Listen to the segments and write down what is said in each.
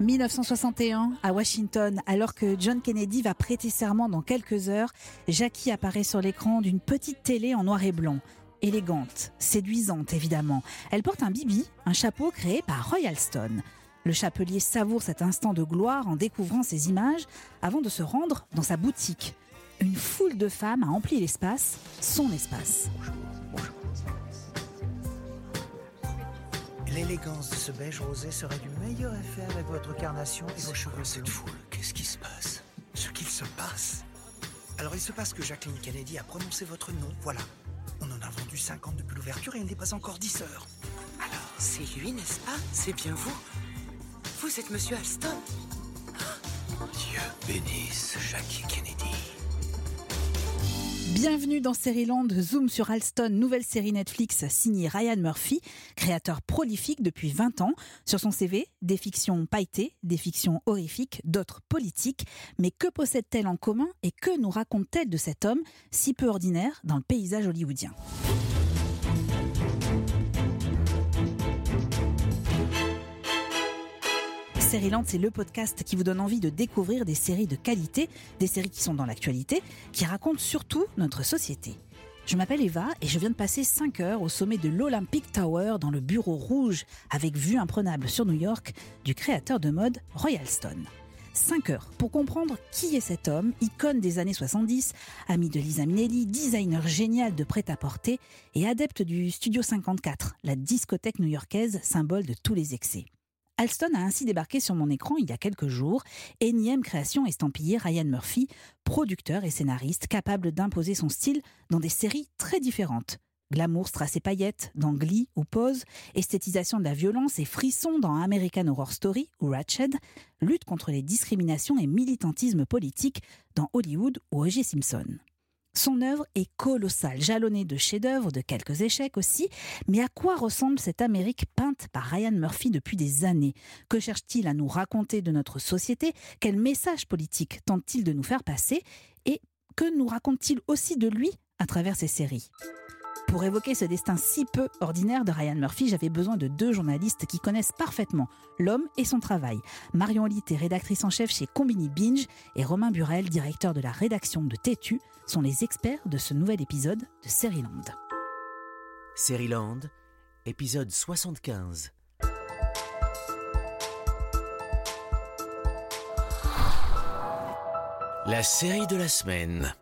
1961, à Washington, alors que John Kennedy va prêter serment dans quelques heures, Jackie apparaît sur l'écran d'une petite télé en noir et blanc. Élégante, séduisante évidemment. Elle porte un bibi, un chapeau créé par Roy Alston. Le chapelier savoure cet instant de gloire en découvrant ces images avant de se rendre dans sa boutique. Une foule de femmes a empli l'espace, son espace. L'élégance de ce beige rosé serait du meilleur effet avec votre carnation et vos cheveux. Cette foule, qu'est-ce qui se passe? Ce qu'il se passe? Alors il se passe que Jacqueline Kennedy a prononcé votre nom, voilà. On en a vendu 50 depuis l'ouverture et il n'est pas encore 10 heures. Alors, c'est lui, n'est-ce pas? C'est bien vous? Vous êtes Monsieur Alston? Dieu bénisse Jackie Kennedy. Bienvenue dans Série-Land, Zoom sur Alston, nouvelle série Netflix signée Ryan Murphy, créateur prolifique depuis 20 ans. Sur son CV, des fictions pailletées, des fictions horrifiques, d'autres politiques. Mais que possède-t-elle en commun et que nous raconte-t-elle de cet homme si peu ordinaire dans le paysage hollywoodien? Land, c'est le podcast qui vous donne envie de découvrir des séries de qualité, des séries qui sont dans l'actualité, qui racontent surtout notre société. Je m'appelle Eva et je viens de passer 5 heures au sommet de l'Olympic Tower dans le bureau rouge avec vue imprenable sur New York du créateur de mode Royal Stone. 5 heures pour comprendre qui est cet homme, icône des années 70, ami de Lisa Minnelli, designer génial de prêt-à-porter et adepte du Studio 54, la discothèque new-yorkaise symbole de tous les excès. Alston a ainsi débarqué sur mon écran il y a quelques jours, énième création estampillée Ryan Murphy, producteur et scénariste capable d'imposer son style dans des séries très différentes. Glamour, strass et paillettes dans Glee ou Pose, esthétisation de la violence et frisson dans American Horror Story ou Ratched, lutte contre les discriminations et militantisme politique dans Hollywood ou O.J. Simpson. Son œuvre est colossale, jalonnée de chefs-d'œuvre, de quelques échecs aussi. Mais à quoi ressemble cette Amérique peinte par Ryan Murphy depuis des années? Que cherche-t-il à nous raconter de notre société? Quel message politique tente-t-il de nous faire passer? Et que nous raconte-t-il aussi de lui à travers ses séries? Pour évoquer ce destin si peu ordinaire de Ryan Murphy, j'avais besoin de deux journalistes qui connaissent parfaitement l'homme et son travail. Marion Litt est rédactrice en chef chez Combini Binge et Romain Burel, directeur de la rédaction de Tétu, sont les experts de ce nouvel épisode de Seriland. Seriland, épisode 75. La série de la semaine.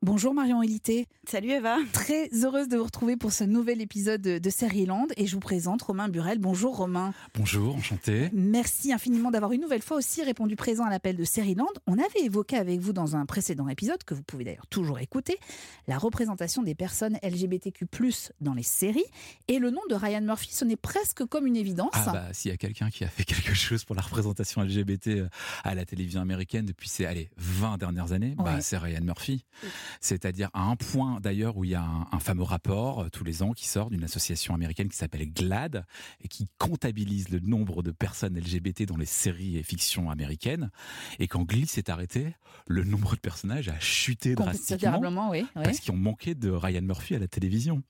Bonjour Marion Élité. Salut Eva. Très heureuse de vous retrouver pour ce nouvel épisode de Série Land et je vous présente Romain Burel. Bonjour Romain. Bonjour, enchanté. Merci infiniment d'avoir une nouvelle fois aussi répondu présent à l'appel de Série Land. On avait évoqué avec vous dans un précédent épisode, que vous pouvez d'ailleurs toujours écouter, la représentation des personnes LGBTQ+, dans les séries. Et le nom de Ryan Murphy, ce n'est presque comme une évidence. Ah bah, s'il y a quelqu'un qui a fait quelque chose pour la représentation LGBT euh, à la télévision américaine depuis ces, allez, 20 dernières années, bah, c'est Ryan Murphy. C'est-à-dire à un point d'ailleurs où il y a un, fameux rapport euh, tous les ans qui sort d'une association américaine qui s'appelle GLAD et qui comptabilise le nombre de personnes LGBT dans les séries et fictions américaines. Et quand Glee s'est arrêté, le nombre de personnages a chuté drastiquement oui, parce qu'ils ont manqué de Ryan Murphy à la télévision.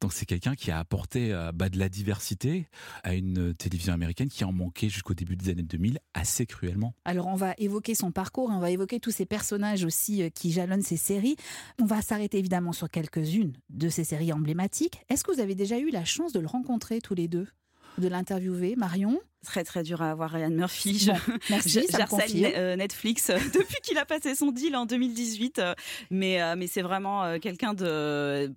Donc c'est quelqu'un qui a apporté euh, bah, de la diversité à une télévision américaine qui en manquait jusqu'au début des années 2000 assez cruellement. Alors on va évoquer son parcours, on va évoquer tous ces personnages aussi euh, qui jalonnent ces séries. On va s'arrêter évidemment sur quelques-unes de ces séries emblématiques. Est-ce que vous avez déjà eu la chance de le rencontrer tous les deux? De l'interviewer, Marion? Très très dur à avoir Ryan Murphy. merci, euh, Netflix euh, depuis qu'il a passé son deal en 2018, euh, mais mais c'est vraiment quelqu'un de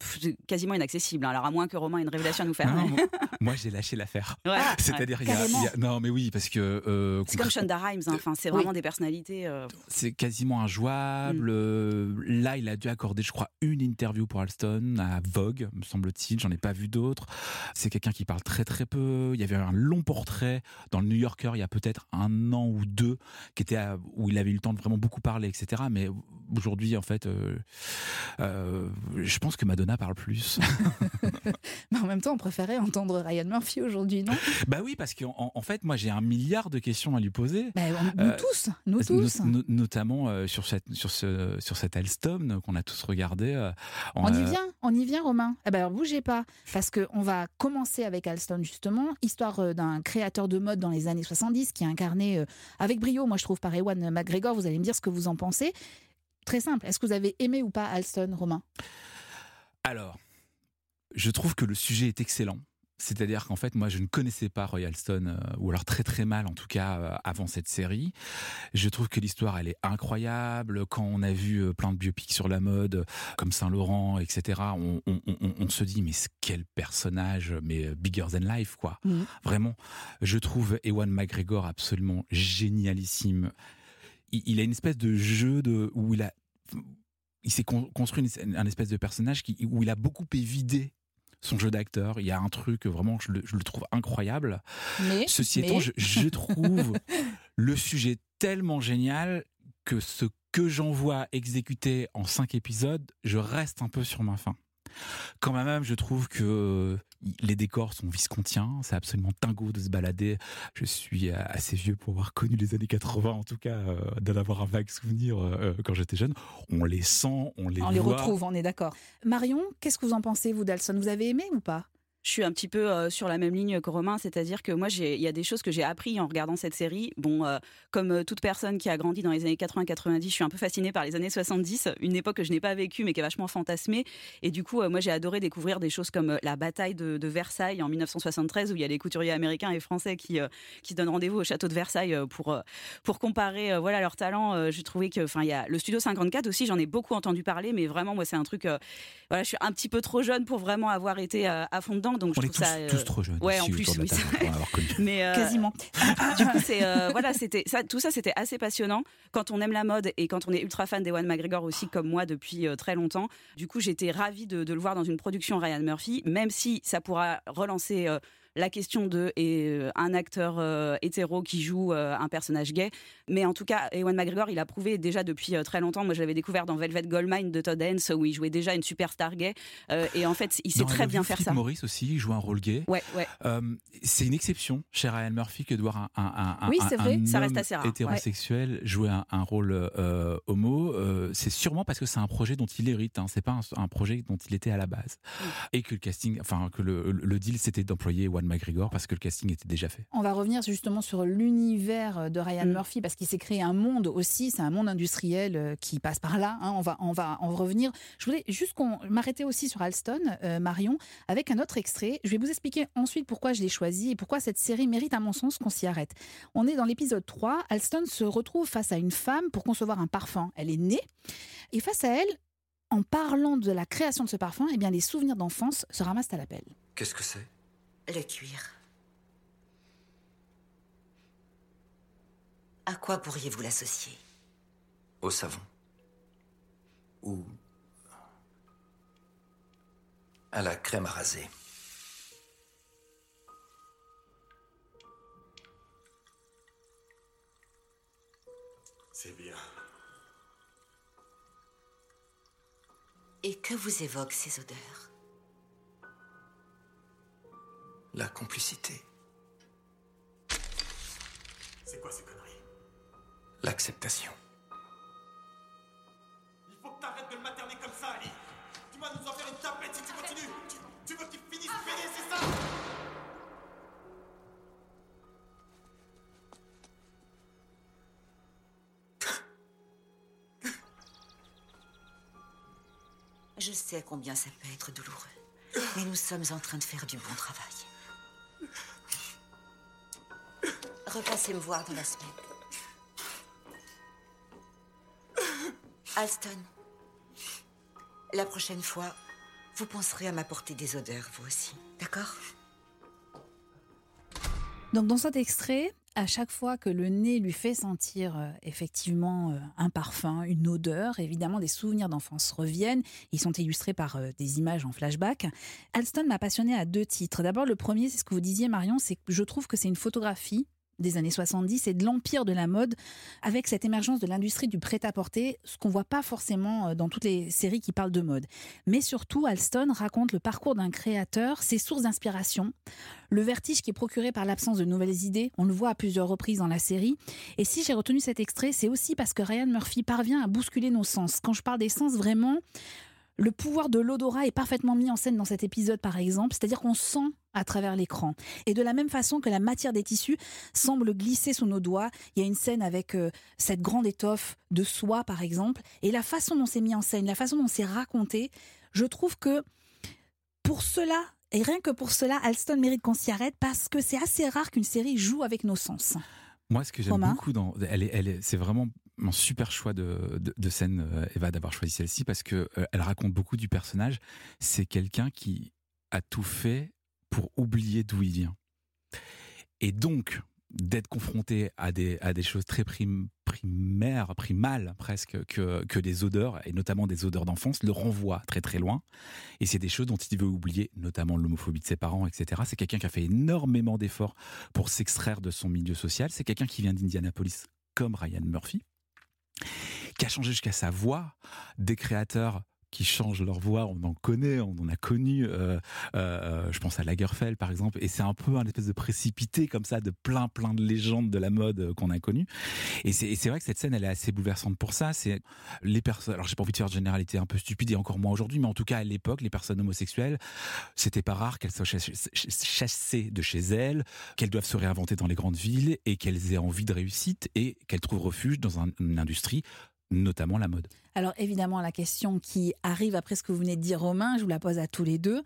quasiment inaccessible. Hein. Alors à moins que Romain ait une révélation à nous faire. moi, j'ai lâché l'affaire. Ah, C'est-à-dire il, y, a non mais oui parce que c'est comme Shonda Rhimes. Hein. Enfin c'est vraiment des personnalités. C'est quasiment injouable. Mm. Là il a dû accorder je crois une interview pour Alston à Vogue me semble-t-il. J'en ai pas vu d'autres. C'est quelqu'un qui parle très très peu. Il y avait un long portrait dans le New Yorker il y a peut-être un an ou deux, qui était où il avait eu le temps de vraiment beaucoup parler, etc. Mais aujourd'hui, en fait, je pense que Madonna parle plus. Mais en même temps, on préférait entendre Ryan Murphy aujourd'hui, non? Bah oui, parce qu'en en fait, moi, j'ai un milliard de questions à lui poser. Bah, nous tous, nous tous. notamment sur cette sur ce sur cet Alstom qu'on a tous regardé. on, y vient, on y vient, Romain. Eh ben alors bougez pas, parce que on va commencer avec Alstom justement, histoire d'un créateur de mode dans les années 70 qui a incarné avec brio, moi je trouve par Ewan McGregor. Vous allez me dire ce que vous en pensez. Très simple. Est-ce que vous avez aimé ou pas Alston, Romain? Alors, je trouve que le sujet est excellent. C'est-à-dire qu'en fait, moi, je ne connaissais pas Roy Alston, euh, ou alors très très mal en tout cas, euh, avant cette série. Je trouve que l'histoire, elle est incroyable. Quand on a vu euh, plein de biopics sur la mode, comme Saint-Laurent, etc., on, se dit, mais quel personnage, mais bigger than life, quoi. Mmh. Vraiment. Je trouve Ewan McGregor absolument génialissime. Il, a une espèce de jeu de, où il a il s'est construit un espèce de personnage qui, où il a beaucoup évidé son jeu d'acteur. Il y a un truc vraiment, je le, je le trouve incroyable. Mais, Ceci étant, je, trouve le sujet tellement génial que ce que j'en vois exécuté en cinq épisodes, je reste un peu sur ma faim. Quand même, je trouve que les décors sont viscontiens, c'est absolument dingo de se balader. Je suis euh, assez vieux pour avoir connu les années 80, en tout cas, euh, d'en avoir un vague souvenir quand j'étais jeune. On les sent, on les on les retrouve, on est d'accord. Marion, qu'est-ce que vous en pensez, vous, d'Alson Vous avez aimé ou pas? Je suis un petit peu euh, sur la même ligne que Romain, c'est-à-dire que moi, il y a des choses que j'ai appris en regardant cette série. Bon, euh, comme euh, toute personne qui a grandi dans les années 80-90, je suis un peu fascinée par les années 70, une époque que je n'ai pas vécue mais qui est vachement fantasmée. Et du coup, moi, j'ai adoré découvrir des choses comme la bataille de, Versailles en 1973, où il y a les couturiers américains et français qui, qui se donnent rendez-vous au château de Versailles pour, pour comparer voilà, leurs talents. j'ai trouvé que, enfin, il y a le Studio 54 aussi, j'en ai beaucoup entendu parler, mais vraiment, moi, c'est un truc, voilà, je suis un petit peu trop jeune pour vraiment avoir été à fond dedans donc on je est tous, ça, tous, trop jeunes. Ouais, en plus, oui, Mais euh, quasiment. du coup, c'est euh, voilà, c'était ça, tout ça, c'était assez passionnant. Quand on aime la mode et quand on est ultra fan d'Ewan McGregor aussi, comme moi depuis euh, très longtemps. Du coup, j'étais ravie de, de, le voir dans une production Ryan Murphy, même si ça pourra relancer la question de et, euh, un acteur euh, hétéro qui joue euh, un personnage gay. Mais en tout cas, Ewan McGregor, il a prouvé déjà depuis très longtemps. Moi, je l'avais découvert dans Velvet Goldmine de Todd Haynes, où il jouait déjà une superstar gay. et en fait, il sait très bien faire ça. Maurice aussi, il joue un rôle gay. Ouais, ouais. c'est une exception chez Ryan Murphy que de voir un, un, un, oui, c'est vrai, ça reste assez rare. hétérosexuel jouer un, rôle homo. c'est sûrement parce que c'est un projet dont il hérite. Hein. C'est pas un, projet dont il était à la base. Et que le casting, enfin que le, le deal, c'était d'employer Ewan McGregor parce que le casting était déjà fait. On va revenir justement sur l'univers de Ryan mm. Murphy parce qu'il s'est créé un monde aussi, c'est un monde industriel euh, qui passe par là. Hein. on va on va en revenir. Je voulais juste qu'on m'arrêter aussi sur Alston, euh, Marion, avec un autre extrait. Je vais vous expliquer ensuite pourquoi je l'ai choisi et pourquoi cette série mérite à mon sens qu'on s'y arrête. On est dans l'épisode 3. Alston se retrouve face à une femme pour concevoir un parfum. Elle est née et face à elle, en parlant de la création de ce parfum, eh bien les souvenirs d'enfance se ramassent à l'appel. Qu'est-ce que c'est? Le cuir. À quoi pourriez-vous l'associer? Au savon. Ou à la crème à raser. C'est bien. Et que vous évoquent ces odeurs? La complicité. C'est quoi ces conneries? L'acceptation. Il faut que t'arrêtes de le materner comme ça, Ali. Tu vas nous en faire une tapette si tu continues. Tu, veux qu'il finisse pédé, c'est ça? Je sais combien ça peut être douloureux. Mais nous sommes en train de faire du bon travail. Repassez me voir dans la semaine. Alston, la prochaine fois, vous penserez à m'apporter des odeurs, vous aussi. D'accord? Donc dans cet extrait, à chaque fois que le nez lui fait sentir euh, effectivement euh, un parfum, une odeur, évidemment des souvenirs d'enfance reviennent. Ils sont illustrés par euh, des images en flashback. Alston m'a passionné à deux titres. D'abord, le premier, c'est ce que vous disiez Marion, c'est que je trouve que c'est une photographie des années 70 et de l'empire de la mode avec cette émergence de l'industrie du prêt-à-porter, ce qu'on voit pas forcément euh, dans toutes les séries qui parlent de mode. Mais surtout, Alston raconte le parcours d'un créateur, ses sources d'inspiration, le vertige qui est procuré par l'absence de nouvelles idées, on le voit à plusieurs reprises dans la série. Et si j'ai retenu cet extrait, c'est aussi parce que Ryan Murphy parvient à bousculer nos sens. Quand je parle des sens, vraiment, le pouvoir de l'odorat est parfaitement mis en scène dans cet épisode, par exemple, c'est-à-dire qu'on sent à travers l'écran. Et de la même façon que la matière des tissus semble glisser sous nos doigts, il y a une scène avec euh, cette grande étoffe de soie, par exemple, et la façon dont c'est mis en scène, la façon dont c'est raconté, je trouve que pour cela, et rien que pour cela, Alston mérite qu'on s'y arrête parce que c'est assez rare qu'une série joue avec nos sens. Moi, ce que j'aime beaucoup dans, elle est, elle est, c'est vraiment mon super choix de, de, scène, euh, Eva, d'avoir choisi celle-ci parce que euh, elle raconte beaucoup du personnage. C'est quelqu'un qui a tout fait pour oublier d'où il vient. Et donc, d'être confronté à des, à des choses très prim, primaires, primales presque, que, que des odeurs, et notamment des odeurs d'enfance, le renvoie très très loin. Et c'est des choses dont il veut oublier, notamment l'homophobie de ses parents, etc. C'est quelqu'un qui a fait énormément d'efforts pour s'extraire de son milieu social. C'est quelqu'un qui vient d'Indianapolis, comme Ryan Murphy qui a changé jusqu'à sa voix, des créateurs qui changent leur voix, on en connaît, on en a connu. Euh, euh, je pense à Lagerfeld par exemple, et c'est un peu un espèce de précipité comme ça de plein plein de légendes de la mode euh, qu'on a connues. Et c'est vrai que cette scène, elle est assez bouleversante pour ça. C'est les personnes. Alors j'ai pas envie de faire de généralité un peu stupide et encore moins aujourd'hui, mais en tout cas à l'époque, les personnes homosexuelles, c'était pas rare qu'elles soient chassées de chez elles, qu'elles doivent se réinventer dans les grandes villes et qu'elles aient envie de réussite et qu'elles trouvent refuge dans une industrie notamment la mode. Alors évidemment, la question qui arrive après ce que vous venez de dire, Romain, je vous la pose à tous les deux.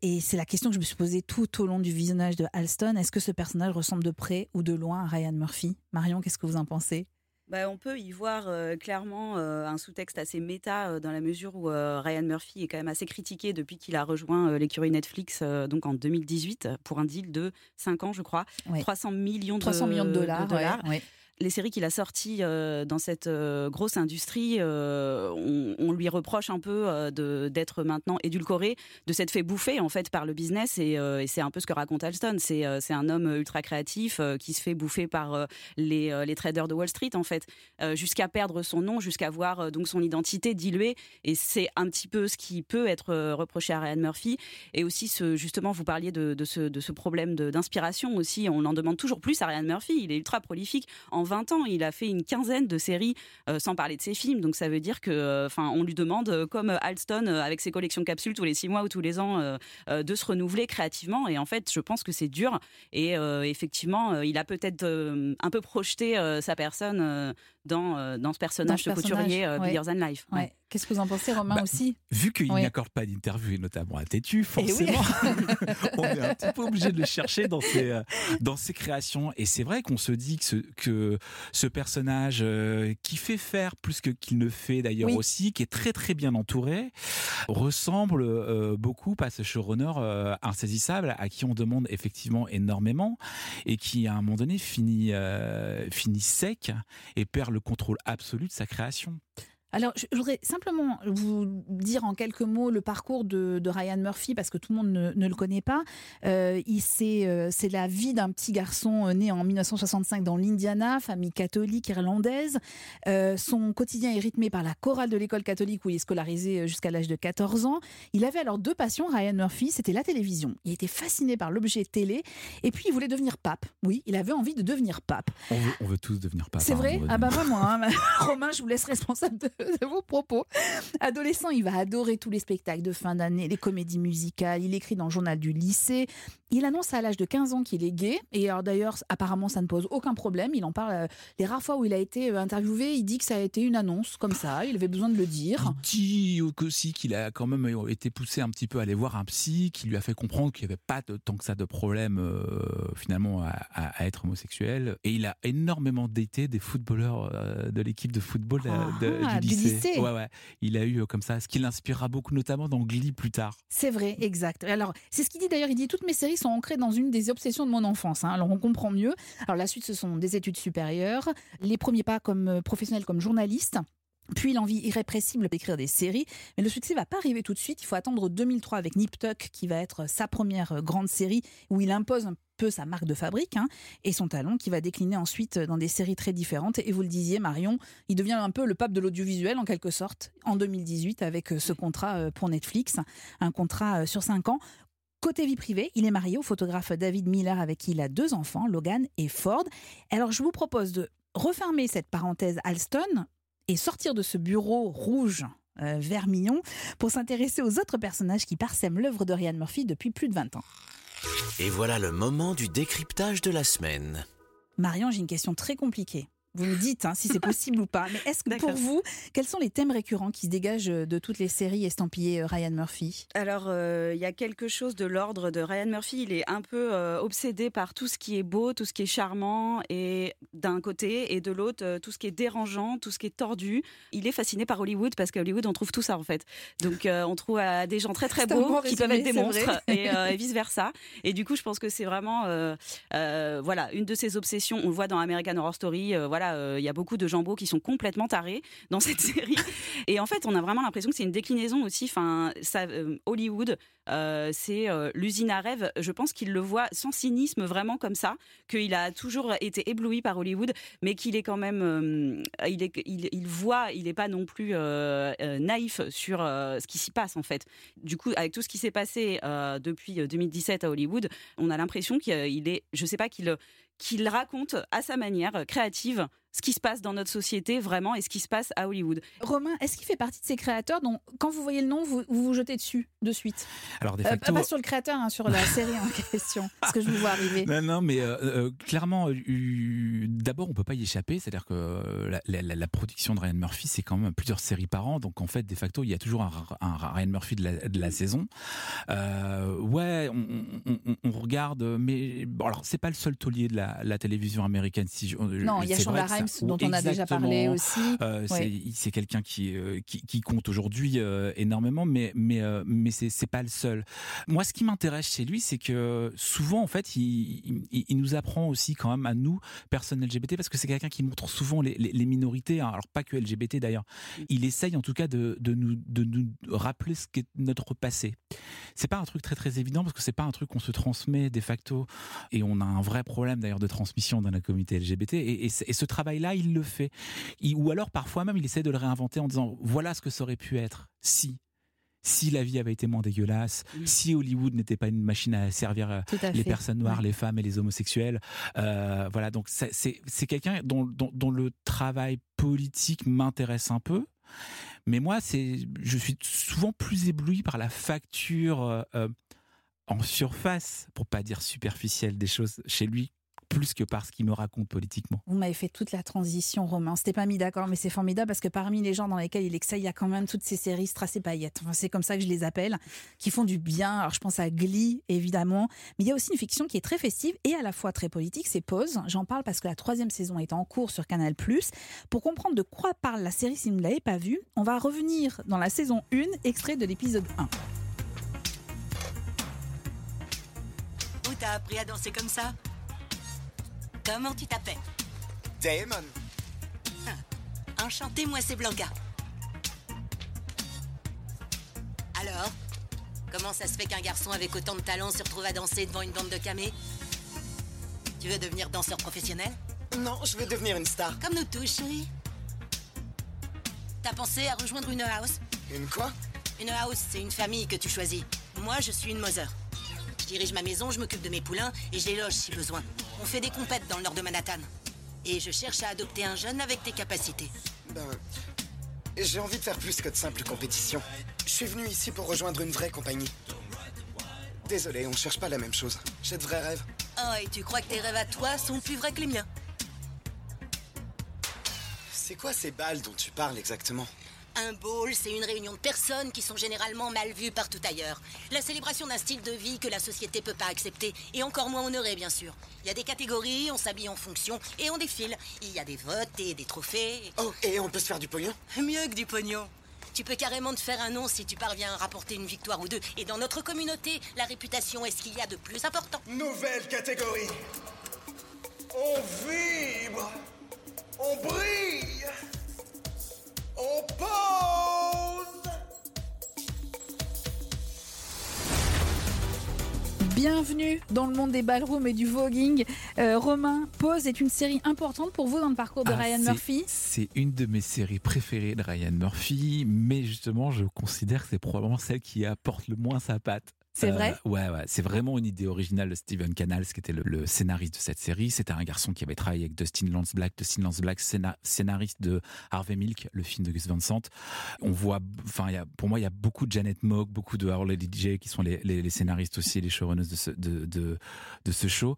Et c'est la question que je me suis posée tout au long du visionnage de Alston. Est-ce que ce personnage ressemble de près ou de loin à Ryan Murphy? Marion, qu'est-ce que vous en pensez? Bah, on peut y voir euh, clairement euh, un sous-texte assez méta euh, dans la mesure où Ryan Murphy est quand même assez critiqué depuis qu'il a rejoint l'écurie Netflix donc en 2018 pour un deal de 5 ans je crois, 300 millions de, 300 millions de dollars. De les séries qu'il a sorties euh, dans cette euh, grosse industrie, euh, on, lui reproche un peu d'être maintenant édulcoré, de s'être fait bouffer en fait par le business et, c'est un peu ce que raconte Alston. C'est un homme ultra créatif qui se fait bouffer par les, traders de Wall Street en fait, jusqu'à perdre son nom, jusqu'à voir donc son identité diluée. Et c'est un petit peu ce qui peut être reproché à Ryan Murphy. Et aussi justement, vous parliez de, ce, problème d'inspiration aussi. On en demande toujours plus à Ryan Murphy. Il est ultra prolifique. 20 ans. Il a fait une quinzaine de séries, euh, sans parler de ses films. Donc ça veut dire que, euh, enfin, on lui demande, euh, comme Alston avec ses collections capsules tous les six mois ou tous les ans, de se renouveler créativement. Et en fait, je pense que c'est dur. Et effectivement, il a peut-être un peu projeté sa personne dans, dans ce personnage, ce, couturier ouais. Bigger Than Life. Qu'est-ce que vous en pensez, Romain, bah, aussi? Vu qu'il n'accorde pas d'interview, et notamment à Tétu, eh forcément, on est un petit peu obligé de le chercher dans ses, euh, dans ses créations. Et c'est vrai qu'on se dit que ce, que ce personnage, euh, qui fait faire plus que qu'il ne fait d'ailleurs aussi, qui est très très bien entouré, ressemble euh, beaucoup à ce showrunner insaisissable à qui on demande effectivement énormément et qui, à un moment donné, finit, finit sec et perd le contrôle absolu de sa création. Alors, je voudrais simplement vous dire en quelques mots le parcours de, Ryan Murphy, parce que tout le monde ne, le connaît pas. Euh, euh, c'est la vie d'un petit garçon euh, né en 1965 dans l'Indiana, famille catholique irlandaise. son quotidien est rythmé par la chorale de l'école catholique où il est scolarisé jusqu'à l'âge de 14 ans. Il avait alors deux passions, Ryan Murphy, c'était la télévision. Il était fasciné par l'objet télé, et puis il voulait devenir pape. Oui, il avait envie de devenir pape. On veut, tous devenir pape. C'est hein, vrai? Ah bah vraiment, hein. Romain, je vous laisse responsable de de vos propos. Adolescent, il va adorer tous les spectacles de fin d'année, les comédies musicales. Il écrit dans le journal du lycée. Il annonce à l'âge de 15 ans qu'il est gay. Et alors d'ailleurs, apparemment, ça ne pose aucun problème. Il en parle euh, les rares fois où il a été euh, interviewé. Il dit que ça a été une annonce comme ça. Il avait besoin de le dire. Il dit aussi qu'il a quand même été poussé un petit peu à aller voir un psy qui lui a fait comprendre qu'il n'y avait pas de, tant que ça de problème euh, finalement à, être homosexuel. Et il a énormément daté des footballeurs de l'équipe de football ah, du lycée. Ouais, ouais. Il a eu euh, comme ça, ce qui l'inspirera beaucoup, notamment dans Glee plus tard. C'est vrai, exact. Alors, c'est ce qu'il dit d'ailleurs. Il dit toutes mes séries sont ancrées dans une des obsessions de mon enfance. Hein. Alors, on comprend mieux. Alors, la suite, ce sont des études supérieures, les premiers pas comme euh, professionnel, comme journaliste. Puis l'envie irrépressible d'écrire des séries, mais le succès va pas arriver tout de suite. Il faut attendre 2003 avec Nip Tuck, qui va être sa première euh, grande série où il impose peu sa marque de fabrique hein, et son talent qui va décliner ensuite dans des séries très différentes. Et vous le disiez, Marion, il devient un peu le pape de l'audiovisuel en quelque sorte en 2018 avec ce contrat pour Netflix, un contrat sur cinq ans. Côté vie privée, il est marié au photographe David Miller avec qui il a deux enfants, Logan et Ford. Alors je vous propose de refermer cette parenthèse Alston et sortir de ce bureau rouge euh, vermillon pour s'intéresser aux autres personnages qui parsèment l'œuvre de Ryan Murphy depuis plus de 20 ans. Et voilà le moment du décryptage de la semaine. Marion, j'ai une question très compliquée. Vous me dites hein, si c'est possible ou pas. Mais est-ce que pour vous, quels sont les thèmes récurrents qui se dégagent euh, de toutes les séries estampillées euh, Ryan Murphy? Alors, euh, il y a quelque chose de l'ordre de Ryan Murphy. Il est un peu obsédé par tout ce qui est beau, tout ce qui est charmant, et d'un côté, et de l'autre, tout ce qui est dérangeant, tout ce qui est tordu. Il est fasciné par Hollywood parce qu'à Hollywood, on trouve tout ça en fait. Donc, on trouve des gens très très beaux qui peuvent être des monstres et, et, vice versa. Et du coup, je pense que c'est vraiment, voilà, une de ses obsessions. On le voit dans American Horror Story. voilà il euh, y a beaucoup de jambos qui sont complètement tarés dans cette série. Et en fait, on a vraiment l'impression que c'est une déclinaison aussi. Enfin, euh, Hollywood, euh, c'est l'usine à rêve. Je pense qu'il le voit sans cynisme, vraiment comme ça, qu'il a toujours été ébloui par Hollywood, mais qu'il est quand même, il, il, voit, il n'est pas non plus naïf sur ce qui s'y passe en fait. Du coup, avec tout ce qui s'est passé depuis 2017 à Hollywood, on a l'impression qu'il est, je sais pas, qu'il qu'il raconte à sa manière créative ce qui se passe dans notre société vraiment et ce qui se passe à Hollywood. Romain, est-ce qu'il fait partie de ces créateurs dont, quand vous voyez le nom, vous vous, jetez dessus de suite Alors, de euh, pas sur le créateur, hein, sur la série en question, parce que je vous vois arriver. Non, non, mais euh, euh, clairement, d'abord, on peut pas y échapper. C'est-à-dire que la, production de Ryan Murphy, c'est quand même plusieurs séries par an. Donc, en fait, de facto, il y a toujours un, Ryan Murphy de la, saison. ouais, on, regarde, mais bon, alors, c'est pas le seul taulier de la, télévision américaine. Si non, il y a Shonda dont on a déjà parlé aussi. Euh, c'est quelqu'un euh, qui, qui, compte aujourd'hui euh, énormément, mais, mais, mais c'est pas le seul. Moi, ce qui m'intéresse chez lui, c'est que souvent, en fait, il, il, nous apprend aussi quand même à nous, personnes LGBT, parce que c'est quelqu'un qui montre souvent les, les, minorités, hein. alors pas que LGBT d'ailleurs. Il essaye en tout cas de, de, nous, de nous rappeler ce qu'est notre passé. C'est pas un truc très très évident parce que c'est pas un truc qu'on se transmet de facto et on a un vrai problème d'ailleurs de transmission dans la communauté LGBT et, et ce travail là il le fait. ou alors, parfois même, il essaie de le réinventer en disant voilà ce que ça aurait pu être si si la vie avait été moins dégueulasse, si Hollywood n'était pas une machine à servir euh, les personnes noires, les femmes et les homosexuels. Euh, voilà, donc c'est quelqu'un dont, dont, le travail politique m'intéresse un peu. Mais moi, c'est, je suis souvent plus ébloui par la facture euh, en surface, pour pas dire superficielle, des choses chez lui plus que par ce qu'il me raconte politiquement. Vous m'avez fait toute la transition, Romain. C'était pas mis d'accord, mais c'est formidable parce que parmi les gens dans lesquels il excelle, il y a quand même toutes ces séries Strass et paillettes. Enfin, c'est comme ça que je les appelle, qui font du bien. Alors, je pense à Glee, évidemment. Mais il y a aussi une fiction qui est très festive et à la fois très politique. C'est Pause. J'en parle parce que la troisième saison est en cours sur Canal+. Pour comprendre de quoi parle la série si vous ne l'avez pas vue, on va revenir dans la saison 1, extrait de l'épisode 1. Où t'as appris à danser comme ça? Comment tu t'appelles Damon. Ah, enchanté, moi c'est Blanca. Alors Comment ça se fait qu'un garçon avec autant de talent se retrouve à danser devant une bande de camés? Tu veux devenir danseur professionnel? Non, je veux devenir une star. Comme nous tous, chérie. T'as pensé à rejoindre une house? Une quoi? Une house, c'est une famille que tu choisis. Moi, je suis une Mother. Je dirige ma maison, je m'occupe de mes poulains et je les loge si besoin. On fait des compètes dans le nord de Manhattan. Et je cherche à adopter un jeune avec tes capacités. Ben, j'ai envie de faire plus que de simples compétitions. Je suis venu ici pour rejoindre une vraie compagnie. Désolé, on cherche pas la même chose. J'ai de vrais rêves. Oh, et tu crois que tes rêves à toi sont plus vrais que les miens? C'est quoi ces balles dont tu parles exactement? Un ball, c'est une réunion de personnes qui sont généralement mal vues partout ailleurs. La célébration d'un style de vie que la société peut pas accepter, et encore moins honorer, bien sûr. Il y a des catégories, on s'habille en fonction, et on défile. Il y a des votes et des trophées. Oh, et on peut se faire du pognon? Mieux que du pognon. Tu peux carrément te faire un nom si tu parviens à rapporter une victoire ou deux. Et dans notre communauté, la réputation est ce qu'il y a de plus important. Nouvelle catégorie. On vibre. Bienvenue dans le monde des ballrooms et du voguing. Euh, Romain, Pause est une série importante pour vous dans le parcours de Ah, Ryan Murphy. C'est une de mes séries préférées de Ryan Murphy, mais justement, je considère que c'est probablement celle qui apporte le moins sa patte. C'est vrai Ouais, ouais. C'est vraiment une idée originale de Steven Canals, qui était le, scénariste de cette série. C'était un garçon qui avait travaillé avec Dustin Lance Black. Dustin Lance Black, scéna- scénariste de Harvey Milk, le film de Gus Van Sant. On voit, enfin, pour moi, il y a beaucoup de Janet Mock, beaucoup de Harley DJ, qui sont les, scénaristes aussi, les showrunners de ce, show.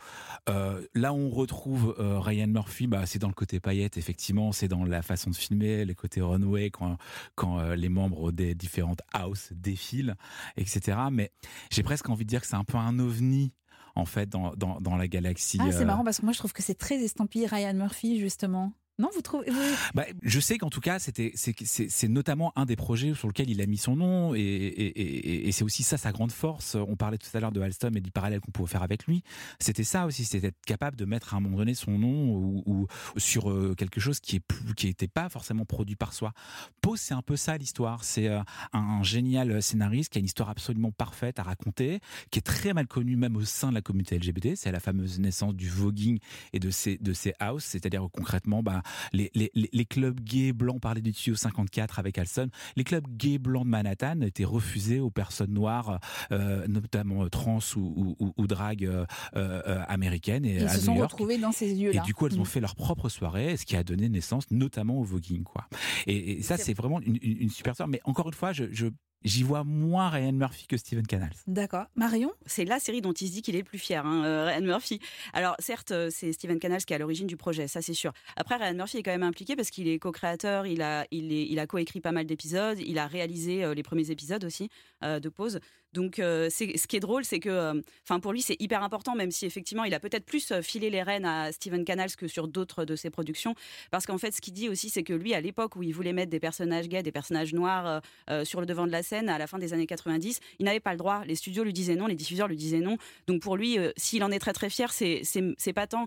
Euh, là on retrouve euh, Ryan Murphy, bah, c'est dans le côté paillette, effectivement, c'est dans la façon de filmer, les côtés runway, quand, quand euh, les membres des différentes houses défilent, etc. Mais j'ai presque envie de dire que c'est un peu un ovni, en fait, dans, dans, dans la galaxie. Ah, c'est euh, marrant parce que moi je trouve que c'est très estampillé Ryan Murphy justement. Non, vous trouvez Bah, je sais qu'en tout cas, c'était, c'est, notamment un des projets sur lequel il a mis son nom, et, et, c'est aussi ça sa grande force. On parlait tout à l'heure de Alstom et du parallèle qu'on pouvait faire avec lui. C'était ça aussi, c'était être capable de mettre à un moment donné son nom ou, sur euh, quelque chose qui est qui n'était pas forcément produit par soi. Pose, c'est un peu ça l'histoire. C'est euh, un, génial scénariste qui a une histoire absolument parfaite à raconter, qui est très mal connu même au sein de la communauté LGBT. C'est la fameuse naissance du voguing et de ces de ces houses, c'est-à-dire concrètement, bah, les, les, les- les clubs gays blancs parlaient du tuyau 54 avec Alston. Les clubs gays blancs de Manhattan étaient refusés aux personnes noires, euh, notamment euh, trans ou, ou, euh, euh, américaines et Ils se sont retrouvés dans ces Et lieux-là. du coup, elles ont Mm. fait leur propre soirée, ce qui a donné naissance notamment au voguing, quoi. Et, et ça, c'est vraiment une, une- une super histoire. Mais encore une fois, je, je- j'y vois moins Ryan Murphy que Steven Canals. D'accord. Marion? C'est la série dont il se dit qu'il est le plus fier, hein, euh, Ryan Murphy. Alors certes, euh, c'est Steven Canals qui est à l'origine du projet, ça c'est sûr. Après, Ryan Murphy est quand même impliqué parce qu'il est co-créateur, il a, il est, il a coécrit pas mal d'épisodes, il a réalisé euh, les premiers épisodes aussi euh, de Pause. Donc, euh, ce qui est drôle, c'est que, euh, enfin, pour lui, c'est hyper important, même si effectivement, il a peut-être plus euh, filé les rênes à Steven Canals que sur d'autres de ses productions, parce qu'en fait, ce qu'il dit aussi, c'est que lui, à l'époque où il voulait mettre des personnages gays, des personnages noirs sur le devant de la scène, à la fin des années 90, il n'avait pas le droit. Les studios lui disaient non, les diffuseurs lui disaient non. Donc pour lui, s'il en est très très fier, c'est pas tant.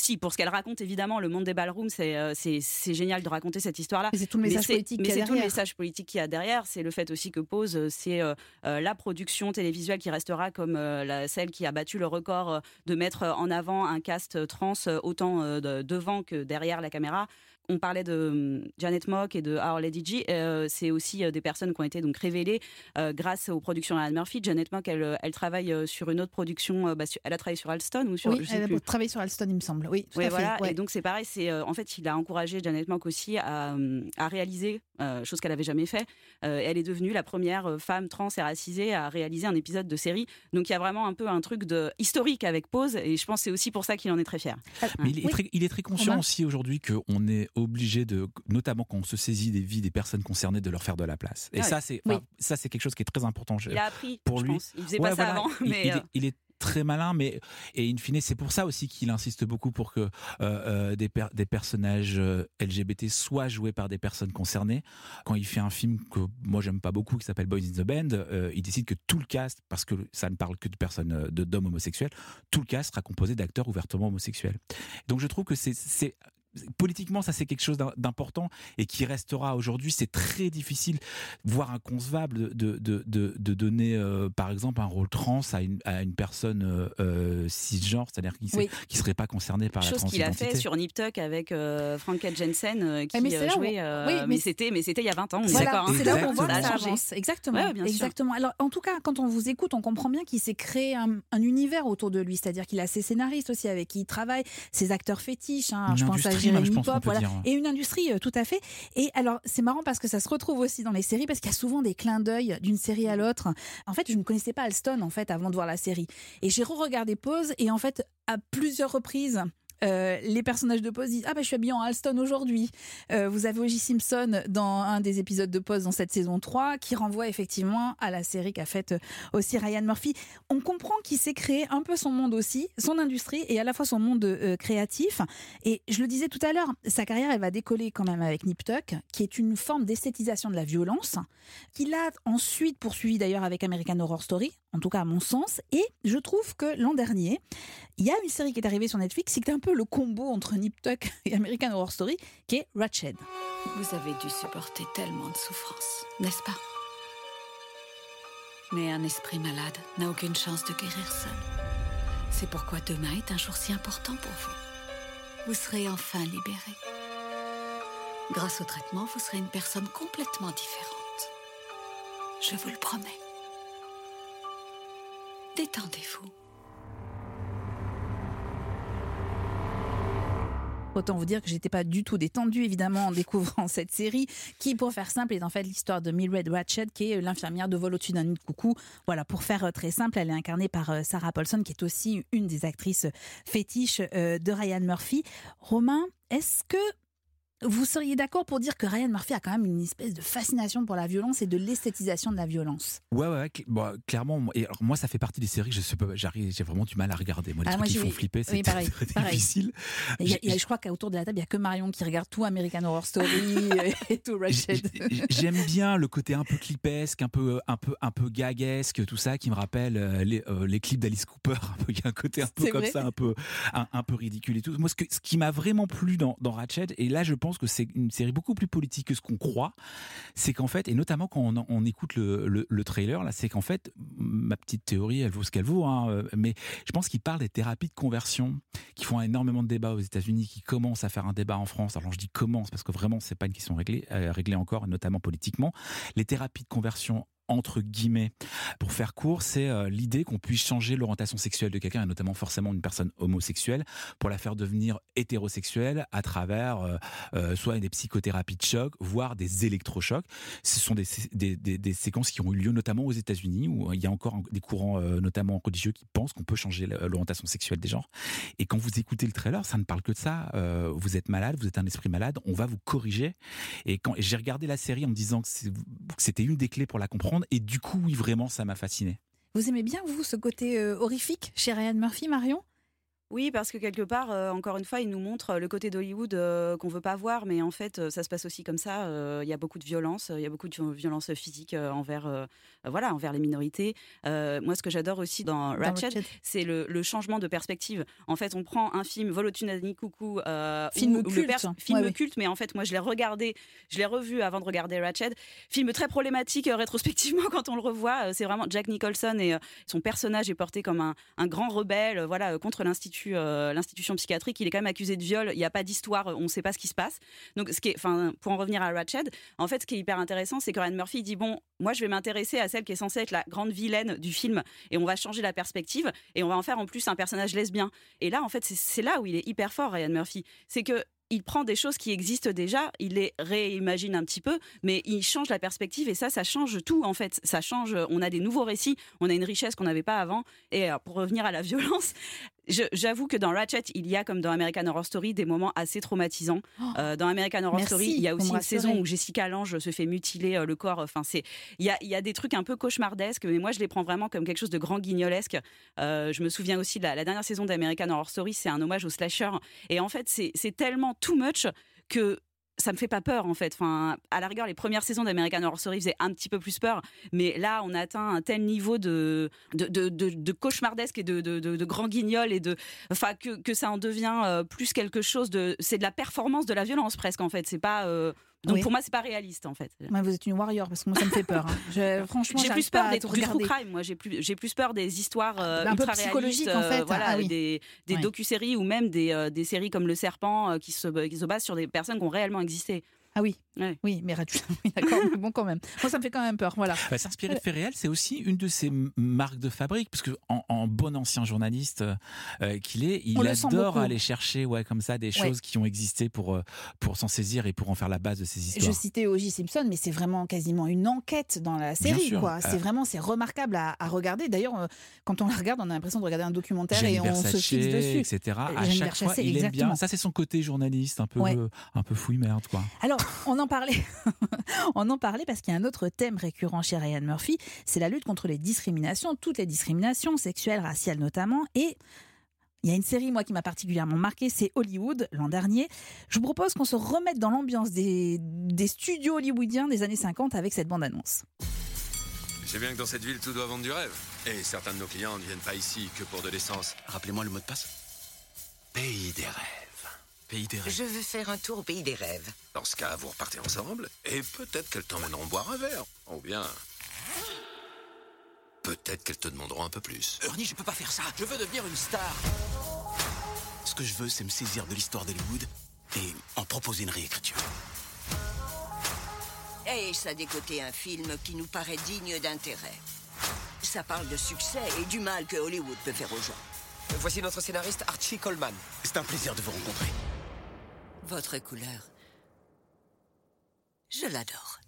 Si, pour ce qu'elle raconte, évidemment, le monde des ballrooms, c'est euh, c'est génial de raconter cette histoire-là. Mais c'est tout le message politique qu'il y a c'est tout le derrière. message politique qu'il y a derrière. C'est le fait aussi que Pose, euh, c'est euh, la production télévisuelle qui restera comme euh, la, celle qui a battu le record de mettre en avant un cast trans autant de- devant que derrière la caméra. On parlait de hum, Janet Mock et de Our Lady G. euh, c'est aussi euh, des personnes qui ont été donc révélées euh, grâce aux productions Ryan Murphy. Janet Mock, elle, elle travaille sur une autre production. bah, elle a travaillé sur Alston ou sur. Oui, je sais elle plus. a travaillé sur Alston, il me semble. Oui, tout Ouais, à voilà. fait. ouais. Et donc c'est pareil, c'est euh, en fait il a encouragé Janet Mock aussi à, à réaliser euh, chose qu'elle avait jamais fait. Euh, elle est devenue la première femme trans et racisée à réaliser un épisode de série. Donc il y a vraiment un peu un truc de historique avec Pause et je pense que c'est aussi pour ça qu'il en est très fier. Mais il est, Oui. très, il est très conscient aussi aujourd'hui qu'on est obligé de, notamment quand on se saisit des vies des personnes concernées, de leur faire de la place. Et ça, c'est Oui. ça, c'est quelque chose qui est très important. Je- Il a appris pour je lui. pense. Il faisait Ouais, pas ça avant, il, mais il euh, est, il est très malin, mais et in fine, c'est pour ça aussi qu'il insiste beaucoup pour que euh, euh, des, per- des personnages euh, LGBT soient joués par des personnes concernées. Quand il fait un film que moi j'aime pas beaucoup, qui s'appelle Boys in the Band, il décide que tout le cast, parce que ça ne parle que de personnes, de d'hommes homosexuels, tout le cast sera composé d'acteurs ouvertement homosexuels. Donc je trouve que c'est politiquement ça c'est quelque chose d'im- d'important et qui restera aujourd'hui c'est très difficile voire inconcevable de, de, de, de donner euh, par exemple un rôle trans à une, à une personne euh, euh, cisgenre c'est-à-dire qui Oui. qui serait pas concernée par la chose qu'il a fait sur Nip Tuck avec euh, Franka Jensen euh, qui Ah, mais où- jouait. euh, oui, mais mais c'était mais c'était il y a 20 ans. on est Voilà, d'accord, hein. c'est là où on voit que Ça avance. Exactement. Ouais, bien sûr. exactement. Alors, en tout cas, quand on vous écoute, on comprend bien qu'il s'est créé un, un univers autour de lui. C'est-à-dire qu'il a ses scénaristes aussi avec qui il travaille, ses acteurs fétiches. hein. Je pense à je pense Pop. Voilà. dire. Et une industrie, euh, tout à fait. Et alors, c'est marrant parce que ça se retrouve aussi dans les séries parce qu'il y a souvent des clins d'œil d'une série à l'autre. En fait, je ne connaissais pas Alston en fait avant de voir la série. Et j'ai re-regardé Pause et en fait, à plusieurs reprises. Euh, les personnages de Pause disent Ah, bah, je suis habillée en Alston aujourd'hui. Euh, vous avez O.J. Simpson dans un des épisodes de Pause dans cette saison 3 qui renvoie effectivement à la série qu'a faite euh, aussi Ryan Murphy. On comprend qu'il s'est créé un peu son monde aussi, son industrie et à la fois son monde créatif. Et je le disais tout à l'heure, sa carrière, elle va décoller quand même avec Nip Tuck, qui est une forme d'esthétisation de la violence, qu'il a ensuite poursuivi d'ailleurs avec American Horror Story, en tout cas à mon sens. Et je trouve que l'an dernier, il y a une série qui est arrivée sur Netflix, c'est un peu le combo entre Nip Tuck et American Horror Story, qui est Ratched. Vous avez dû supporter tellement de souffrances, n'est-ce pas? Mais un esprit malade n'a aucune chance de guérir seul. C'est pourquoi demain est un jour si important pour vous. Vous serez enfin libéré. Grâce au traitement, vous serez une personne complètement différente. Je vous le promets. Détendez-vous. Autant vous dire que j'étais pas du tout détendue, évidemment, en découvrant cette série, qui, pour faire simple, est en fait l'histoire de Mildred Ratched, qui est l'infirmière de vol au-dessus d'un nid de coucou. Voilà, pour faire euh, très simple, elle est incarnée par euh, Sarah Paulson, qui est aussi une des actrices fétiches euh, de Ryan Murphy. Romain, est-ce que vous seriez d'accord pour dire que Ryan Murphy a quand même une espèce de fascination pour la violence et de l'esthétisation de la violence? Ouais, ouais, bon, clairement. Et alors, moi, ça fait partie des séries que je sais pas, j'arrive, j'ai vraiment du mal à regarder. Moi, les ah, trucs qui font flipper, c'est très, difficile. je crois qu'autour de la table, il y a que Marion qui regarde tout American Horror Story et tout Ratched. J'aime bien le côté un peu clipesque, un peu, un peu, un peu gaguesque, tout ça, qui me rappelle euh, les, euh, les clips d'Alice Cooper. Il y a un côté un peu comme ça, un peu, un, peu ridicule et tout. Moi, ce, que, ce qui m'a vraiment plu dans, dans Ratched, et là, je pense que c'est une série beaucoup plus politique que ce qu'on croit. C'est qu'en fait, et notamment quand on, écoute le, trailer, là, c'est qu'en fait, ma petite théorie, elle vaut ce qu'elle vaut, hein, euh, mais je pense qu'il parle des thérapies de conversion qui font énormément de débats aux États-Unis, qui commencent à faire un débat en France. Alors je dis commence parce que vraiment, c'est pas une question réglée, euh, réglée encore, notamment politiquement. Les thérapies de conversion entre guillemets. Pour faire court, c'est euh, l'idée qu'on puisse changer l'orientation sexuelle de quelqu'un, et notamment forcément une personne homosexuelle, pour la faire devenir hétérosexuelle à travers euh, euh, soit des psychothérapies de choc, voire des électrochocs. Ce sont des, séquences qui ont eu lieu notamment aux États-Unis, où il y a encore des courants, notamment religieux, qui pensent qu'on peut changer l'orientation sexuelle des genres. Et quand vous écoutez le trailer, ça ne parle que de ça. vous êtes malade, vous êtes un esprit malade, on va vous corriger. Et quand j'ai regardé la série en me disant que c'était une des clés pour la comprendre, et du coup, oui, vraiment, ça m'a fasciné. Vous aimez bien, vous, ce côté euh, horrifique chez Ryan Murphy, Marion? Oui, parce que quelque part, euh, encore une fois, il nous montre le côté d'Hollywood euh, qu'on veut pas voir, mais en fait, ça se passe aussi comme ça. Il y a beaucoup de violence, il y a beaucoup de violence physique envers, voilà, envers les minorités. moi, ce que j'adore aussi dans, Ratchet, c'est le, changement de perspective. En fait, on prend un film Volotunani Coucou, film culte, film culte, mais en fait, moi, je l'ai regardé, je l'ai revu avant de regarder Ratchet. Film très problématique rétrospectivement quand on le revoit. c'est vraiment Jack Nicholson et son personnage est porté comme un, un grand rebelle, voilà, contre l'institut euh, l'institution psychiatrique, il est quand même accusé de viol. Il n'y a pas d'histoire, on ne sait pas ce qui se passe. Donc, pour en revenir à Ratched, en fait, ce qui est hyper intéressant, c'est que Ryan Murphy dit bon, moi, je vais m'intéresser à celle qui est censée être la grande vilaine du film, et on va changer la perspective, et on va en faire en plus un personnage lesbien. Et là, en fait, c'est là où il est hyper fort, Ryan Murphy. C'est que il prend des choses qui existent déjà, il les réimagine un petit peu, mais il change la perspective et ça, ça change tout en fait. Ça change, on a des nouveaux récits, on a une richesse qu'on n'avait pas avant. Et pour revenir à la violence, J'avoue que dans Ratchet, il y a comme dans American Horror Story des moments assez traumatisants. Oh. Euh, dans American Horror Story, il y a aussi une saison où Jessica Lange se fait mutiler euh, le corps. Enfin, c'est il y a, y a, des trucs un peu cauchemardesques, mais moi je les prends vraiment comme quelque chose de grand guignolesque. Euh, je me souviens aussi de la, la dernière saison d'American Horror Story, c'est un hommage au slasher. Et en fait, c'est tellement too much que ça me fait pas peur en fait. Enfin, à la rigueur, les premières saisons d'American Horror Story faisaient un petit peu plus peur, mais là, on atteint un tel niveau de, de, cauchemardesque et de, de, grand guignol et de, enfin, que, que ça en devient euh, plus quelque chose de, c'est de la performance de la violence presque en fait. C'est pas euh, donc pour moi, c'est pas réaliste en fait. vous êtes une warrior parce que moi ça me fait peur. Hein. franchement, j'ai plus peur des du true crime. Moi, j'ai plus, j'ai plus peur des histoires euh, un peu psychologiques en fait. voilà, ah des, des docu-séries ou même des, des séries comme Le Serpent qui se, qui se basent sur des personnes qui ont réellement existé. Ah oui, oui, mais oui, d'accord, bon quand même. Moi, ça me fait quand même peur, voilà. Bah, S'inspirer de faits réels, c'est aussi une de ses marques de fabrique, parce que en, bon ancien journaliste euh, qu'il est, il adore aller chercher, ouais, comme ça, des choses qui ont existé pour euh, pour s'en saisir et pour en faire la base de ses histoires. Je citais O.J. Simpson, mais c'est vraiment quasiment une enquête dans la série, quoi. C'est euh, vraiment, c'est remarquable à, regarder. D'ailleurs, quand on la regarde, on a l'impression de regarder un documentaire et on se fixe dessus, etc. À chaque fois, il aime bien. Ça, c'est son côté journaliste, un peu un peu fouille merde, quoi. Alors, on en parlait, on en parlait parce qu'il y a un autre thème récurrent chez Ryan Murphy, c'est la lutte contre les discriminations, toutes les discriminations sexuelles, raciales notamment, et il y a une série, moi, qui m'a particulièrement marqué, c'est Hollywood, l'an dernier. Je vous propose qu'on se remette dans l'ambiance des, des, studios hollywoodiens des années 50 avec cette bande-annonce. C'est bien que dans cette ville, tout doit vendre du rêve. Et certains de nos clients ne viennent pas ici que pour de l'essence. Rappelez-moi le mot de passe. Pays des rêves. Je veux faire un tour au pays des rêves. Dans ce cas, vous repartez ensemble et peut-être qu'elles t'emmèneront boire un verre. Ou bien. peut-être qu'elles te demanderont un peu plus. Ernie, je peux pas faire ça. Je veux devenir une star. Ce que je veux, c'est me saisir de l'histoire d'Hollywood et en proposer une réécriture. Et ça décoté un film qui nous paraît digne d'intérêt? Ça parle de succès et du mal que Hollywood peut faire aux gens. Voici notre scénariste Archie Coleman. C'est un plaisir de vous rencontrer. Votre couleur. Je l'adore.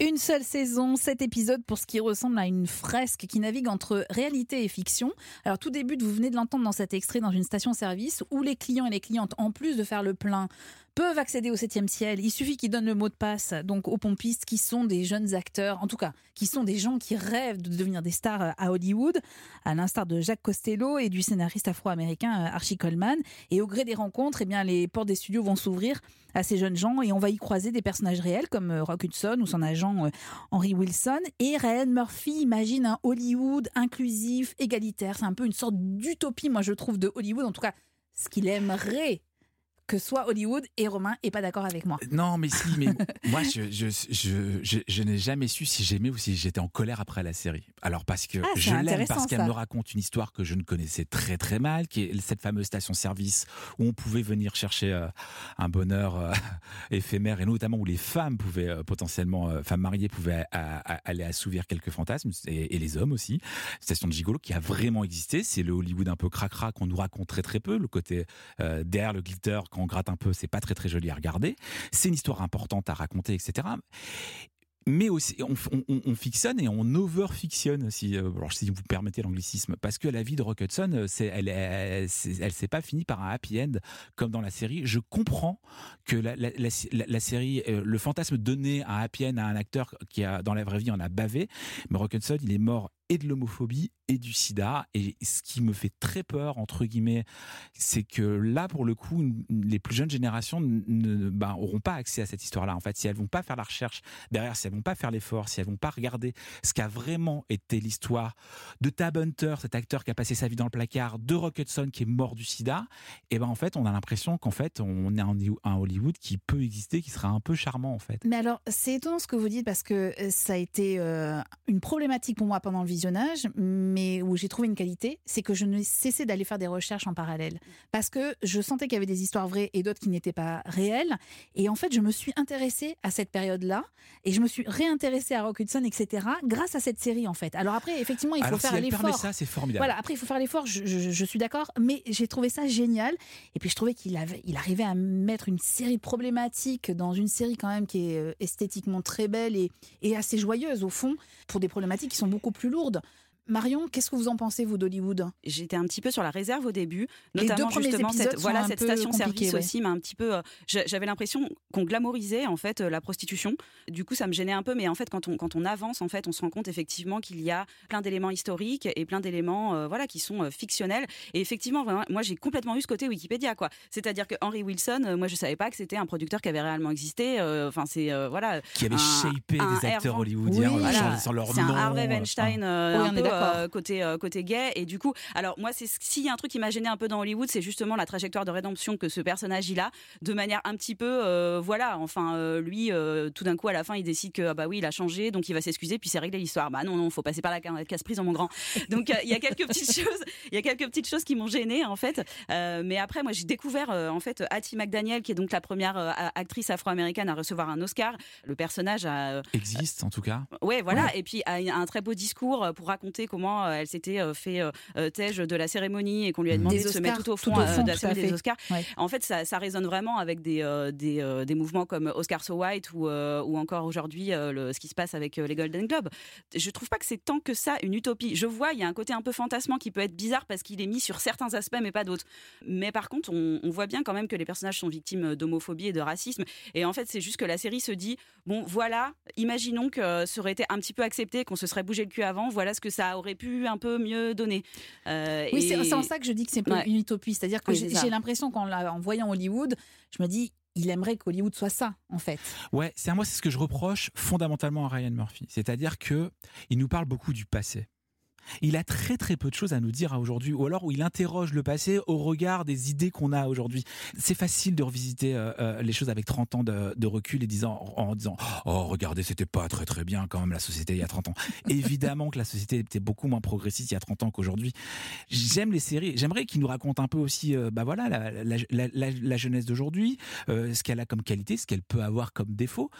Une seule saison, sept épisodes pour ce qui ressemble à une fresque qui navigue entre réalité et fiction. Alors tout début, vous venez de l'entendre dans cet extrait dans une station-service où les clients et les clientes, en plus de faire le plein, peuvent accéder au septième ciel. Il suffit qu'ils donnent le mot de passe donc aux pompistes qui sont des jeunes acteurs, en tout cas, qui sont des gens qui rêvent de devenir des stars à Hollywood, à l'instar de Jacques Costello et du scénariste afro-américain Archie Coleman. Et au gré des rencontres, eh bien, les portes des studios vont s'ouvrir à ces jeunes gens et on va y croiser des personnages réels comme euh, Rock Hudson ou son agent euh, Henry Wilson. Et Ryan Murphy imagine un Hollywood inclusif, égalitaire. C'est un peu une sorte d'utopie, moi je trouve, de Hollywood. En tout cas, ce qu'il aimerait que soit Hollywood et Romain est pas d'accord avec moi. Non, mais si, mais moi, je, je, je, je, n'ai jamais su si j'aimais ou si j'étais en colère après la série. Alors, parce que Ah, je l'aime, parce qu'elle me raconte une histoire que je ne connaissais très très mal, qui est cette fameuse station-service où on pouvait venir chercher euh, un bonheur euh, éphémère, et notamment où les femmes pouvaient euh, potentiellement, femmes mariées pouvaient à- à- aller assouvir quelques fantasmes, et, et les hommes aussi. Station de gigolo qui a vraiment existé. C'est le Hollywood un peu cracra qu'on nous raconte très très peu. Le côté derrière le glitter, on gratte un peu, c'est pas très très joli à regarder. C'est une histoire importante à raconter, etc. Mais aussi, on, on- on fictionne et on over-fictionne, si, euh, alors, si vous permettez l'anglicisme, parce que la vie de Rock Hudson, euh, c'est, elle, c'est- elle s'est pas finie par un happy end comme dans la série. Je comprends que la, série, euh, le fantasme donné un happy end à un acteur qui a dans la vraie vie en a bavé, mais Rock Hudson, il est mort et de l'homophobie et du sida. Et ce qui me fait très peur, entre guillemets, c'est que là, pour le coup, les plus jeunes générations ne ben, pas accès à cette histoire-là. En fait, si elles vont pas faire la recherche derrière, si elles vont pas faire l'effort, si elles vont pas regarder ce qu'a vraiment été l'histoire de Tab Hunter, cet acteur qui a passé sa vie dans le placard, de Rock Hudson qui est mort du sida, et ben en fait, on a l'impression qu'en fait, on est un, un Hollywood qui peut exister, qui sera un peu charmant en fait. Mais alors, c'est étonnant ce que vous dites parce que euh, ça a été euh, une problématique pour moi pendant le visionnage, mais où j'ai trouvé une qualité, c'est que je ne cessais d'aller faire des recherches en parallèle. Parce que je sentais qu'il y avait des histoires vraies et d'autres qui n'étaient pas réelles. Et en fait, je me suis intéressée à cette période-là et je me suis réintéressée à Rock Hudson, etc., grâce à cette série, en fait. Alors après, effectivement, il faut Alors, faire si l'effort. ça, c'est formidable. Voilà, après, il faut faire l'effort, je, je- je suis d'accord, mais j'ai trouvé ça génial. Et puis, je trouvais qu'il avait, il arrivait à mettre une série de problématiques dans une série quand même qui est euh, esthétiquement très belle et, et assez joyeuse, au fond, pour des problématiques qui sont beaucoup plus lourdes lourde. Marion, qu'est-ce que vous en pensez, vous, d'Hollywood? J'étais un petit peu sur la réserve au début, Les deux notamment premiers justement épisodes cette sont voilà un cette peu station service compliqués, ouais. aussi m'a un petit peu euh, j'a- j'avais l'impression qu'on glamourisait en fait euh, la prostitution. Du coup, ça me gênait un peu mais en fait quand on quand on avance en fait, on se rend compte effectivement qu'il y a plein d'éléments historiques et plein d'éléments euh, voilà qui sont euh, fictionnels et effectivement vraiment, moi j'ai complètement eu ce côté Wikipédia quoi. C'est-à-dire que Henry Wilson, euh, moi je savais pas que c'était un producteur qui avait réellement existé euh, enfin c'est euh, voilà Qui avait un- shapé un des acteurs hollywoodiens Oui, en voilà. changeant leur C'est un nom, Harvey euh, Weinstein. Euh, côté euh, côté gay et du coup alors moi c'est s'il y a un truc qui m'a gêné un peu dans Hollywood c'est justement la trajectoire de rédemption que ce personnage il a de manière un petit peu euh, voilà enfin euh, lui euh, tout d'un coup à la fin il décide que ah bah oui il a changé donc il va s'excuser puis c'est réglé l'histoire bah non non faut passer par la ca- casse-prise mon grand donc euh, il y a quelques petites choses il y a quelques petites choses qui m'ont gêné en fait Euh, mais après moi j'ai découvert euh, en fait Hattie McDaniel qui est donc la première euh, actrice afro-américaine à recevoir un Oscar le personnage a euh, Existe en tout cas. Ouais, voilà. Ouais. Et puis a un très beau discours pour raconter comment euh, elle s'était euh, fait euh, tège de la cérémonie et qu'on lui a demandé Des de se mettre tout au tout fond, au euh, fond, de la tout cérémonie des. Oscars. Ouais. En fait, ça, ça résonne vraiment avec des, des, des mouvements comme Oscar So White ou, ou encore aujourd'hui ce qui se passe avec les Golden Globes. Je trouve pas que c'est tant que ça une utopie. Je vois, il y a un côté un peu fantasmant qui peut être bizarre parce qu'il est mis sur certains aspects mais pas d'autres. Mais par contre, on, on voit bien quand même que les personnages sont victimes d'homophobie et de racisme. Et en fait, c'est juste que la série se dit bon, voilà, imaginons que ça aurait été un petit peu accepté, qu'on se serait bougé le cul avant. Voilà ce que ça aurait pu un peu mieux donner. Euh, Oui, et- c'est en ça que je dis que c'est pas Ouais. une utopie. C'est-à-dire que Oui, j'ai l'impression qu'en en voyant Hollywood, je me dis, il aimerait qu'Hollywood soit ça, en fait. Ouais, c'est à moi, c'est ce que je reproche fondamentalement à Ryan Murphy. C'est-à-dire que il nous parle beaucoup du passé. Il a très très peu de choses à nous dire aujourd'hui, ou alors où il interroge le passé au regard des idées qu'on a aujourd'hui. C'est facile de revisiter euh, euh, les choses avec 30 ans de, recul et disant, en disant Oh, regardez, c'était pas très très bien quand même la société il y a 30 ans. Évidemment que la société était beaucoup moins progressiste il y a 30 ans qu'aujourd'hui. J'aime les séries, j'aimerais qu'il nous raconte un peu aussi euh, bah voilà, la, jeunesse d'aujourd'hui, ce qu'elle a comme qualité, ce qu'elle peut avoir comme défaut.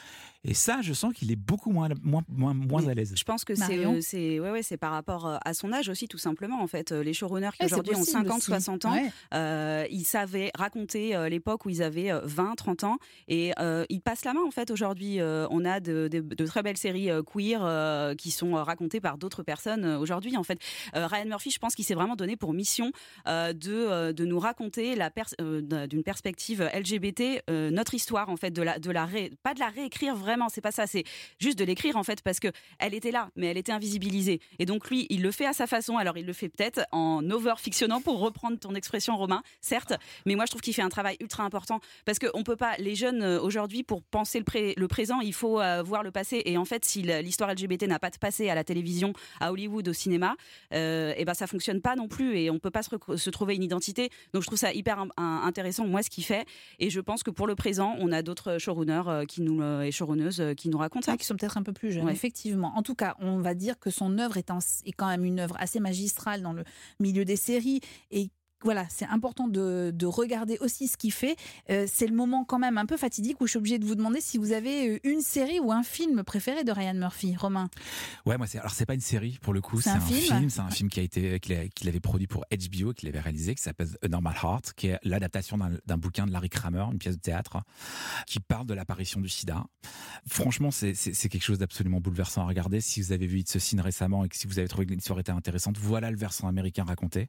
Et ça, je sens qu'il est beaucoup moins, moins, moins, moins à l'aise. Je pense que c'est ouais, ouais, c'est par rapport à son âge aussi, tout simplement. En fait, les showrunners qui aujourd'hui ont 50, 60 ans, ils savaient raconter l'époque où ils avaient 20, 30 ans et ils passent la main en fait aujourd'hui. on a de, de, très belles séries queer qui sont racontées par d'autres personnes aujourd'hui. En fait, Ryan Murphy, je pense qu'il s'est vraiment donné pour mission de, de nous raconter la d'une perspective LGBT notre histoire en fait de la de la pas de la réécrire vraiment, c'est pas ça, c'est juste de l'écrire en fait parce que elle était là, mais elle était invisibilisée. Et donc lui, il le fait à sa façon. Alors il le fait peut-être en over-fictionnant pour reprendre ton expression Romain, certes, mais moi je trouve qu'il fait un travail ultra important parce qu'on peut pas, les jeunes euh, aujourd'hui, pour penser le, présent, il faut euh, voir le passé. Et en fait, si l'histoire LGBT n'a pas de passé à la télévision, à Hollywood, au cinéma, euh, et ben ça fonctionne pas non plus et on peut pas se, trouver une identité. Donc je trouve ça hyper intéressant, moi, ce qu'il fait. Et je pense que pour le présent, on a d'autres showrunners qui nous, et showrunneuses qui nous racontent ça. qui sont peut-être un peu plus jeunes, effectivement. En tout cas, on va dire que son œuvre est, est quand même une œuvre assez magistrale dans le milieu des séries et voilà, c'est important de, regarder aussi ce qu'il fait. Euh, c'est le moment quand même un peu fatidique où je suis obligée de vous demander si vous avez euh, une série ou un film préféré de Ryan Murphy, Romain. Ouais, moi c'est alors c'est pas une série pour le coup, c'est un, film. C'est un film qui a été qu'il avait produit pour HBO, qu'il avait réalisé, qui s'appelle A Normal Heart, qui est l'adaptation d'un bouquin de Larry Kramer, une pièce de théâtre, qui parle de l'apparition du SIDA. Franchement, c'est quelque chose d'absolument bouleversant à regarder. Si vous avez vu It's a Sin récemment et que si vous avez trouvé que l'histoire était intéressante, voilà le versant américain raconté.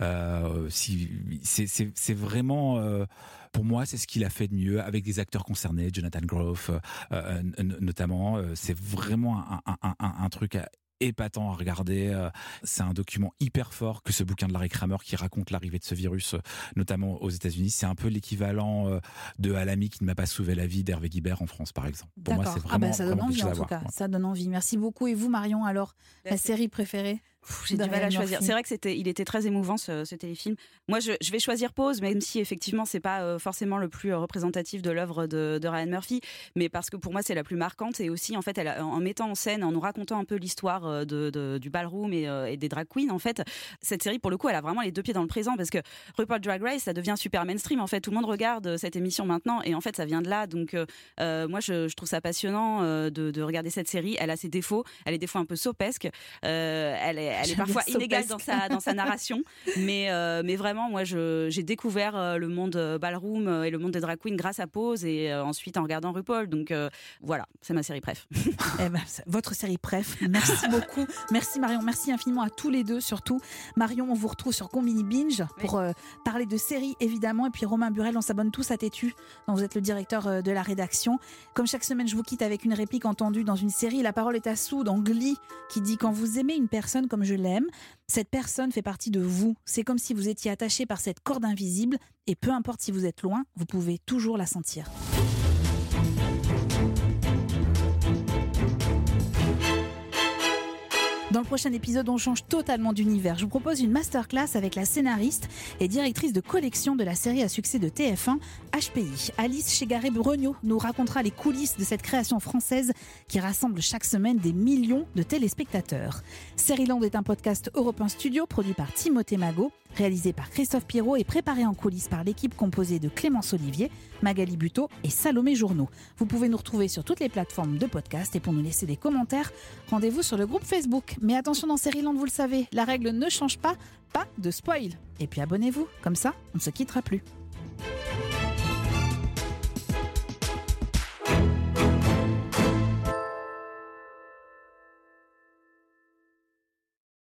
Euh, c'est vraiment euh, pour moi, c'est ce qu'il a fait de mieux avec des acteurs concernés, Jonathan Groff euh, notamment. C'est vraiment un, truc épatant à regarder. C'est un document hyper fort que ce bouquin de Larry Kramer qui raconte l'arrivée de ce virus, notamment aux États-Unis. C'est un peu l'équivalent de Alami qui ne m'a pas sauvé la vie d'Hervé Guibert en France, par exemple. Pour moi, c'est ah ben, vraiment. ça donne envie en tout cas. Ça donne envie. Merci beaucoup. Et vous, Marion, alors, la série préférée? J'ai du mal à choisir. C'est vrai que c'était, il était très émouvant ce, téléfilm. Moi, je, vais choisir Pause, même si effectivement c'est pas euh, forcément le plus euh, représentatif de l'œuvre de, Ryan Murphy, mais parce que pour moi c'est la plus marquante et aussi en fait, elle, en mettant en scène, en nous racontant un peu l'histoire euh, de, du ballroom et, des drag queens, en fait, cette série pour le coup, elle a vraiment les deux pieds dans le présent parce que RuPaul Drag Race, ça devient super mainstream. En fait, tout le monde regarde cette émission maintenant et en fait, ça vient de là. Donc, moi, je, trouve ça passionnant de, regarder cette série. Elle a ses défauts, elle est des fois un peu sopesque. elle est elle est parfois inégale dans sa, dans sa narration. Mais, euh, mais vraiment, moi, j'ai découvert euh, le monde euh, ballroom et le monde des drag queens grâce à Pose et ensuite en regardant RuPaul. Donc voilà, c'est ma série préf. Eh ben, votre série préf. Merci beaucoup. Merci Marion. Merci infiniment à tous les deux, surtout. Marion, on vous retrouve sur Combini Binge pour parler de séries, évidemment. Et puis Romain Burel, on s'abonne tous à Tétu, dont vous êtes le directeur de la rédaction. Comme chaque semaine, je vous quitte avec une réplique entendue dans une série. La parole est à Sou dans Glee, qui dit Quand vous aimez une personne comme je l'aime, cette personne fait partie de vous. C'est comme si vous étiez attaché par cette corde invisible et peu importe si vous êtes loin, vous pouvez toujours la sentir. Dans le prochain épisode, on change totalement d'univers. Je vous propose une masterclass avec la scénariste et directrice de collection de la série à succès de TF1, HPI. Alice Chegaré-Bregno nous racontera les coulisses de cette création française qui rassemble chaque semaine des millions de téléspectateurs. Land est un podcast Europe Studio produit par Timothée Magot, réalisé par Christophe Pirot et préparé en coulisses par l'équipe composée de Clémence Olivier, Magali Buteau et Salomé Journeau. Vous pouvez nous retrouver sur toutes les plateformes de podcast et pour nous laisser des commentaires, rendez-vous sur le groupe Facebook. Mais attention dans Land, vous le savez, la règle ne change pas, pas de spoil. Et puis abonnez-vous, comme ça, on ne se quittera plus.